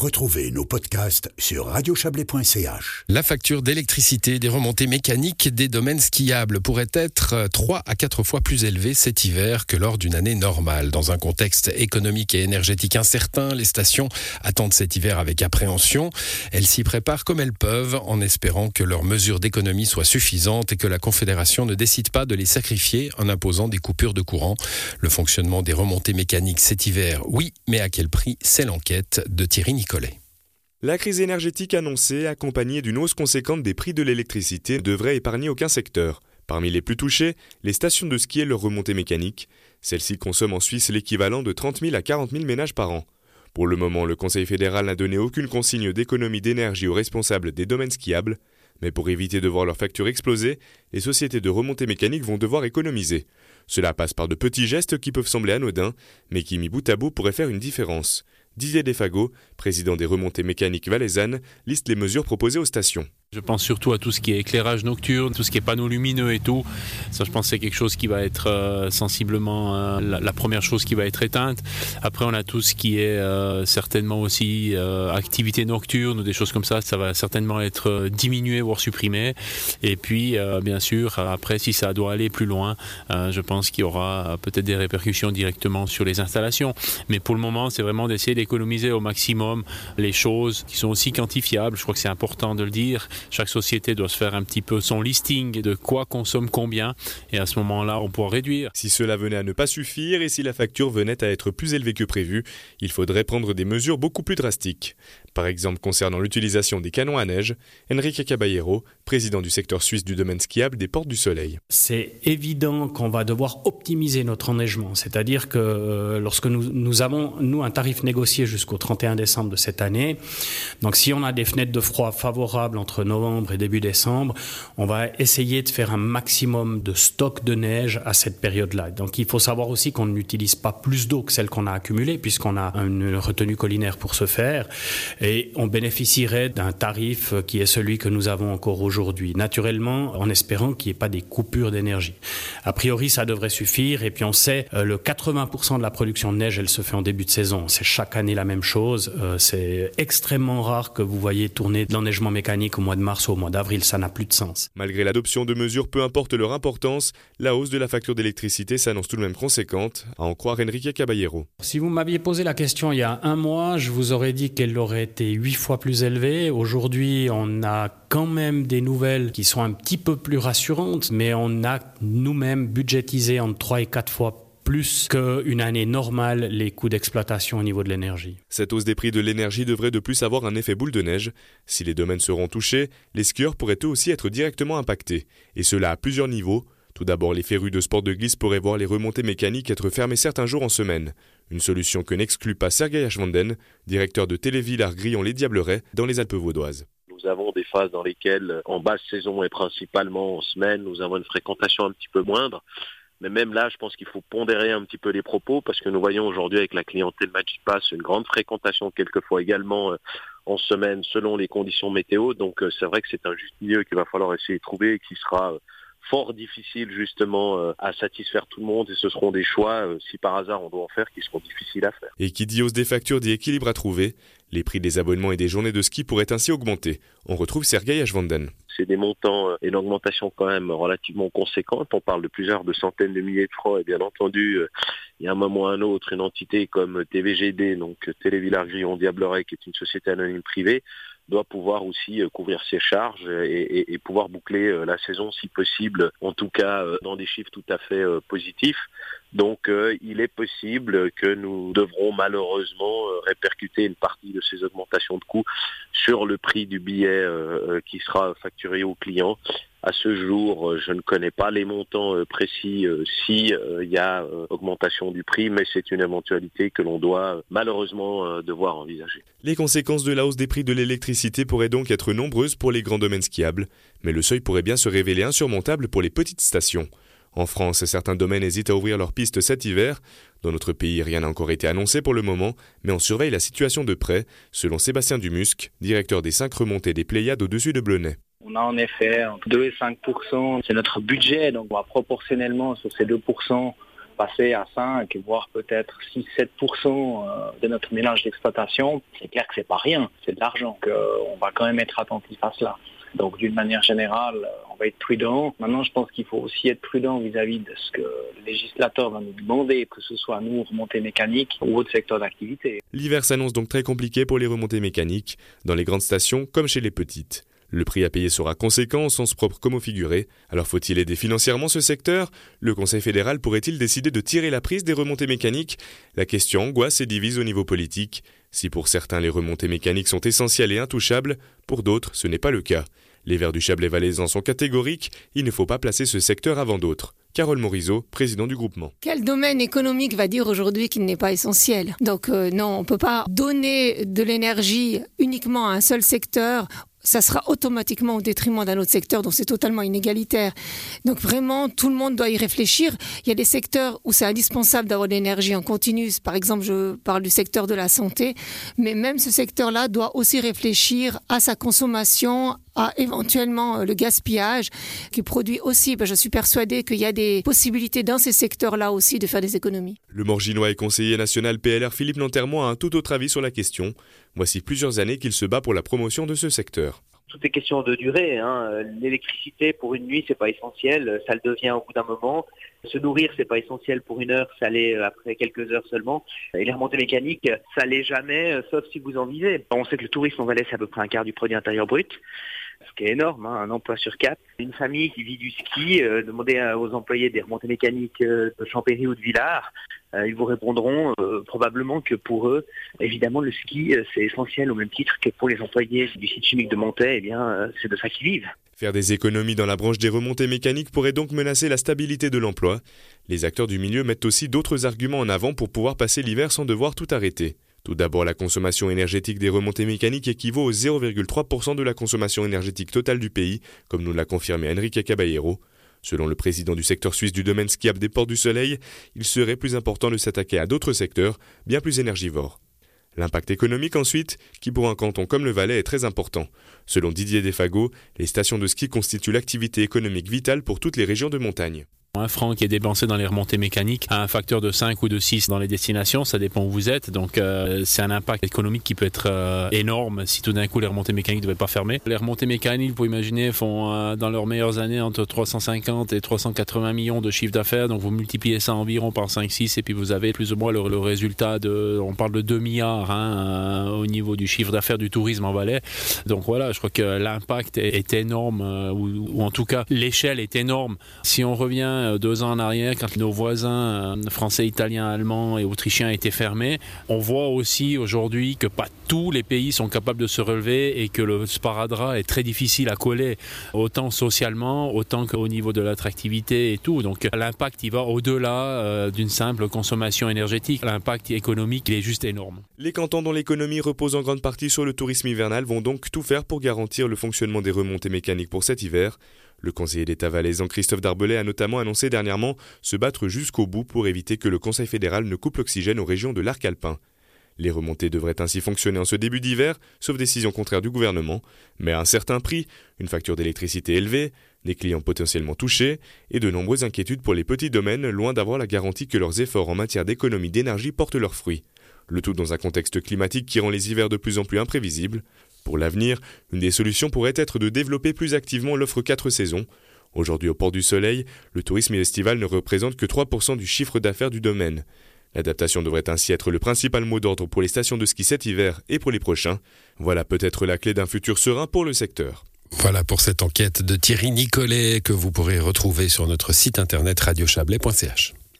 Retrouvez nos podcasts sur radiochablais.ch. La facture d'électricité des remontées mécaniques des domaines skiables pourrait être 3 à 4 fois plus élevée cet hiver que lors d'une année normale. Dans un contexte économique et énergétique incertain, les stations attendent cet hiver avec appréhension. Elles s'y préparent comme elles peuvent en espérant que leurs mesures d'économie soient suffisantes et que la Confédération ne décide pas de les sacrifier en imposant des coupures de courant. Le fonctionnement des remontées mécaniques cet hiver, oui, mais à quel prix? C'est l'enquête de Thierry la crise énergétique annoncée, accompagnée d'une hausse conséquente des prix de l'électricité, ne devrait épargner aucun secteur. Parmi les plus touchés, les stations de ski et leurs remontées mécaniques. Celles-ci consomment en Suisse l'équivalent de 30 000 à 40 000 ménages par an. Pour le moment, le Conseil fédéral n'a donné aucune consigne d'économie d'énergie aux responsables des domaines skiables, mais pour éviter de voir leurs factures exploser, les sociétés de remontées mécaniques vont devoir économiser. Cela passe par de petits gestes qui peuvent sembler anodins, mais qui mis bout à bout pourraient faire une différence. Didier Defago, président des remontées mécaniques valaisannes, liste les mesures proposées aux stations. Je pense surtout à tout ce qui est éclairage nocturne, tout ce qui est panneaux lumineux et tout. Ça, je pense c'est quelque chose qui va être euh, sensiblement euh, la, première chose qui va être éteinte. Après, on a tout ce qui est euh, certainement aussi activité nocturne ou des choses comme ça. Ça va certainement être diminué voire supprimé. Et puis, bien sûr, après, si ça doit aller plus loin, je pense qu'il y aura peut-être des répercussions directement sur les installations. Mais pour le moment, c'est vraiment d'essayer d'économiser au maximum les choses qui sont aussi quantifiables. Je crois que c'est important de le dire. Chaque société doit se faire un petit peu son listing de quoi consomme combien et à ce moment-là, on pourra réduire. Si cela venait à ne pas suffire et si la facture venait à être plus élevée que prévu, il faudrait prendre des mesures beaucoup plus drastiques. Par exemple, concernant l'utilisation des canons à neige, Enrique Caballero, président du secteur suisse du domaine skiable des Portes du Soleil. C'est évident qu'on va devoir optimiser notre enneigement, c'est-à-dire que euh, lorsque nous, nous, avons, nous, un tarif négocié jusqu'au 31 décembre de cette année, donc si on a des fenêtres de froid favorables entre novembre et début décembre, on va essayer de faire un maximum de stock de neige à cette période-là. Donc il faut savoir aussi qu'on n'utilise pas plus d'eau que celle qu'on a accumulée, puisqu'on a une retenue collinaire pour ce faire et on bénéficierait d'un tarif qui est celui que nous avons encore aujourd'hui. Naturellement, en espérant qu'il n'y ait pas des coupures d'énergie. A priori, ça devrait suffire. Et puis on sait, euh, le 80% de la production de neige, elle se fait en début de saison. C'est chaque année la même chose. Euh, c'est extrêmement rare que vous voyez tourner de l'enneigement mécanique au mois de mars ou au mois d'avril. Ça n'a plus de sens. Malgré l'adoption de mesures, peu importe leur importance, la hausse de la facture d'électricité s'annonce tout de même conséquente, à en croire Enrique Caballero. Si vous m'aviez posé la question il y a un mois, je vous aurais dit qu'elle aurait été huit fois plus élevé. Aujourd'hui, on a quand même des nouvelles qui sont un petit peu plus rassurantes, mais on a nous-mêmes budgétisé entre 3 et 4 fois plus qu'une année normale les coûts d'exploitation au niveau de l'énergie. Cette hausse des prix de l'énergie devrait de plus avoir un effet boule de neige. Si les domaines seront touchés, les skieurs pourraient eux aussi être directement impactés, et cela à plusieurs niveaux. Tout d'abord, les férus de sport de glisse pourraient voir les remontées mécaniques être fermées certains jours en semaine. Une solution que n'exclut pas Sergei Ashvanden, directeur de Téléville grillon les Diablerets, dans les Alpes vaudoises. Nous avons des phases dans lesquelles, en basse saison et principalement en semaine, nous avons une fréquentation un petit peu moindre. Mais même là, je pense qu'il faut pondérer un petit peu les propos parce que nous voyons aujourd'hui avec la clientèle Magic Pass une grande fréquentation quelquefois également euh, en semaine selon les conditions météo. Donc euh, c'est vrai que c'est un juste milieu qu'il va falloir essayer de trouver et qui sera euh, fort difficile justement à satisfaire tout le monde et ce seront des choix, si par hasard on doit en faire, qui seront difficiles à faire. Et qui dit hausse des factures dit équilibre à trouver. Les prix des abonnements et des journées de ski pourraient ainsi augmenter. On retrouve Sergei Ashvanden. Des montants et une augmentation quand même relativement conséquente. On parle de plusieurs de centaines de milliers de francs et bien entendu, euh, il y a un moment ou un autre, une entité comme TVGD, donc Télévillard Grillon Diableret, qui est une société anonyme privée, doit pouvoir aussi euh, couvrir ses charges et, pouvoir boucler euh, la saison si possible, en tout cas euh, dans des chiffres tout à fait positifs. Donc il est possible que nous devrons malheureusement répercuter une partie de ces augmentations de coûts sur le prix du billet qui sera facturé aux clients à ce jour, euh, je ne connais pas les montants euh, précis euh, si il y a augmentation du prix, mais c'est une éventualité que l'on doit malheureusement devoir envisager. Les conséquences de la hausse des prix de l'électricité pourraient donc être nombreuses pour les grands domaines skiables, mais le seuil pourrait bien se révéler insurmontable pour les petites stations. En France, certains domaines hésitent à ouvrir leurs pistes cet hiver. Dans notre pays, rien n'a encore été annoncé pour le moment, mais on surveille la situation de près, selon Sébastien Dumusc, directeur des cinq remontées des Pléiades au-dessus de Blonay. On a en effet entre 2 et 5% c'est notre budget, donc proportionnellement sur ces 2% passer à 5, voire peut-être 6-7% de notre mélange d'exploitation, c'est clair que c'est pas rien, c'est de l'argent. on va quand même être attentif à cela. Donc d'une manière générale, on va être prudent. Maintenant, je pense qu'il faut aussi être prudent vis-à-vis de ce que le législateur va nous demander, que ce soit nous, remontées mécaniques ou autres secteurs d'activité. L'hiver s'annonce donc très compliqué pour les remontées mécaniques, dans les grandes stations comme chez les petites. Le prix à payer sera conséquent, au sens propre comme au figuré. Alors faut-il aider financièrement ce secteur? Le Conseil fédéral pourrait-il décider de tirer la prise des remontées mécaniques? La question angoisse et divise au niveau politique. Si pour certains les remontées mécaniques sont essentielles et intouchables, pour d'autres ce n'est pas le cas. Les Verts du Chablais valaisan sont catégoriques, il ne faut pas placer ce secteur avant d'autres. Carole Morizot, président du groupement. Quel domaine économique va dire aujourd'hui qu'il n'est pas essentiel? Donc euh, non, on ne peut pas donner de l'énergie uniquement à un seul secteur ça sera automatiquement au détriment d'un autre secteur dont c'est totalement inégalitaire. Donc vraiment, tout le monde doit y réfléchir. Il y a des secteurs où c'est indispensable d'avoir de l'énergie en continu. Par exemple, je parle du secteur de la santé. Mais même ce secteur-là doit aussi réfléchir à sa consommation, à éventuellement euh, le gaspillage qui produit aussi. Ben, je suis persuadée qu'il y a des possibilités dans ces secteurs-là aussi de faire des économies. Le Morginois et conseiller national PLR Philippe Nantermois a un tout autre avis sur la question. Voici plusieurs années qu'il se bat pour la promotion de ce secteur tout est question de durée. Hein. L'électricité pour une nuit, c'est pas essentiel, ça le devient au bout d'un moment. Se nourrir, c'est pas essentiel pour une heure, ça l'est après quelques heures seulement. Et les remontées mécaniques, ça l'est jamais, euh, sauf si vous en vivez. On sait que le tourisme en Valais, c'est à peu près un quart du produit intérieur brut ce qui est énorme, hein, un emploi sur quatre. Une famille qui vit du ski, euh, demandez aux employés des remontées mécaniques euh, de Champéry ou de Villars, euh, ils vous répondront probablement que pour eux, évidemment, le ski, c'est essentiel au même titre que pour les employés du site chimique de Montaix, eh bien, c'est de ça qu'ils vivent. Faire des économies dans la branche des remontées mécaniques pourrait donc menacer la stabilité de l'emploi. Les acteurs du milieu mettent aussi d'autres arguments en avant pour pouvoir passer l'hiver sans devoir tout arrêter. Tout d'abord, la consommation énergétique des remontées mécaniques équivaut au 0,3% de la consommation énergétique totale du pays, comme nous l'a confirmé Enrique Caballero. Selon le président du secteur suisse du domaine skiable des Ports du Soleil, il serait plus important de s'attaquer à d'autres secteurs, bien plus énergivores. L'impact économique ensuite, qui pour un canton comme le Valais est très important. Selon Didier Desfago, les stations de ski constituent l'activité économique vitale pour toutes les régions de montagne. Un franc qui est dépensé dans les remontées mécaniques a un facteur de 5 ou de 6 dans les destinations, ça dépend où vous êtes. Donc euh, c'est un impact économique qui peut être euh, énorme si tout d'un coup les remontées mécaniques ne devaient pas fermer. Les remontées mécaniques, pour imaginer, font euh, dans leurs meilleures années entre 350 et 380 millions de chiffre d'affaires. Donc vous multipliez ça environ par 5-6 et puis vous avez plus ou moins le, résultat de, on parle de 2 milliards hein, au niveau du chiffre d'affaires du tourisme en Valais. Donc voilà, je crois que l'impact est, énorme, ou, ou en tout cas l'échelle est énorme. Si on revient euh, deux ans en arrière, quand nos voisins euh, français, italiens, allemands et autrichiens étaient fermés, on voit aussi aujourd'hui que pas tous les pays sont capables de se relever et que le sparadrap est très difficile à coller, autant socialement, autant qu'au niveau de l'attractivité et tout. Donc l'impact, il va au-delà euh, d'une simple consommation énergétique. L'impact économique, il est juste énorme. Les cantons dont l'économie repose en grande partie sur le tourisme hivernal vont donc tout faire pour garantir le fonctionnement des remontées mécaniques pour cet hiver. Le conseiller d'État valaisan Christophe Darbelay a notamment annoncé dernièrement se battre jusqu'au bout pour éviter que le Conseil fédéral ne coupe l'oxygène aux régions de l'arc alpin. Les remontées devraient ainsi fonctionner en ce début d'hiver, sauf décision contraire du gouvernement, mais à un certain prix, une facture d'électricité élevée, des clients potentiellement touchés et de nombreuses inquiétudes pour les petits domaines loin d'avoir la garantie que leurs efforts en matière d'économie d'énergie portent leurs fruits. Le tout dans un contexte climatique qui rend les hivers de plus en plus imprévisibles. Pour l'avenir, une des solutions pourrait être de développer plus activement l'offre 4 saisons. Aujourd'hui au Port du Soleil, le tourisme estival ne représente que 3% du chiffre d'affaires du domaine. L'adaptation devrait ainsi être le principal mot d'ordre pour les stations de ski cet hiver et pour les prochains. Voilà peut-être la clé d'un futur serein pour le secteur. Voilà pour cette enquête de Thierry Nicolet que vous pourrez retrouver sur notre site internet radiochablais.ch.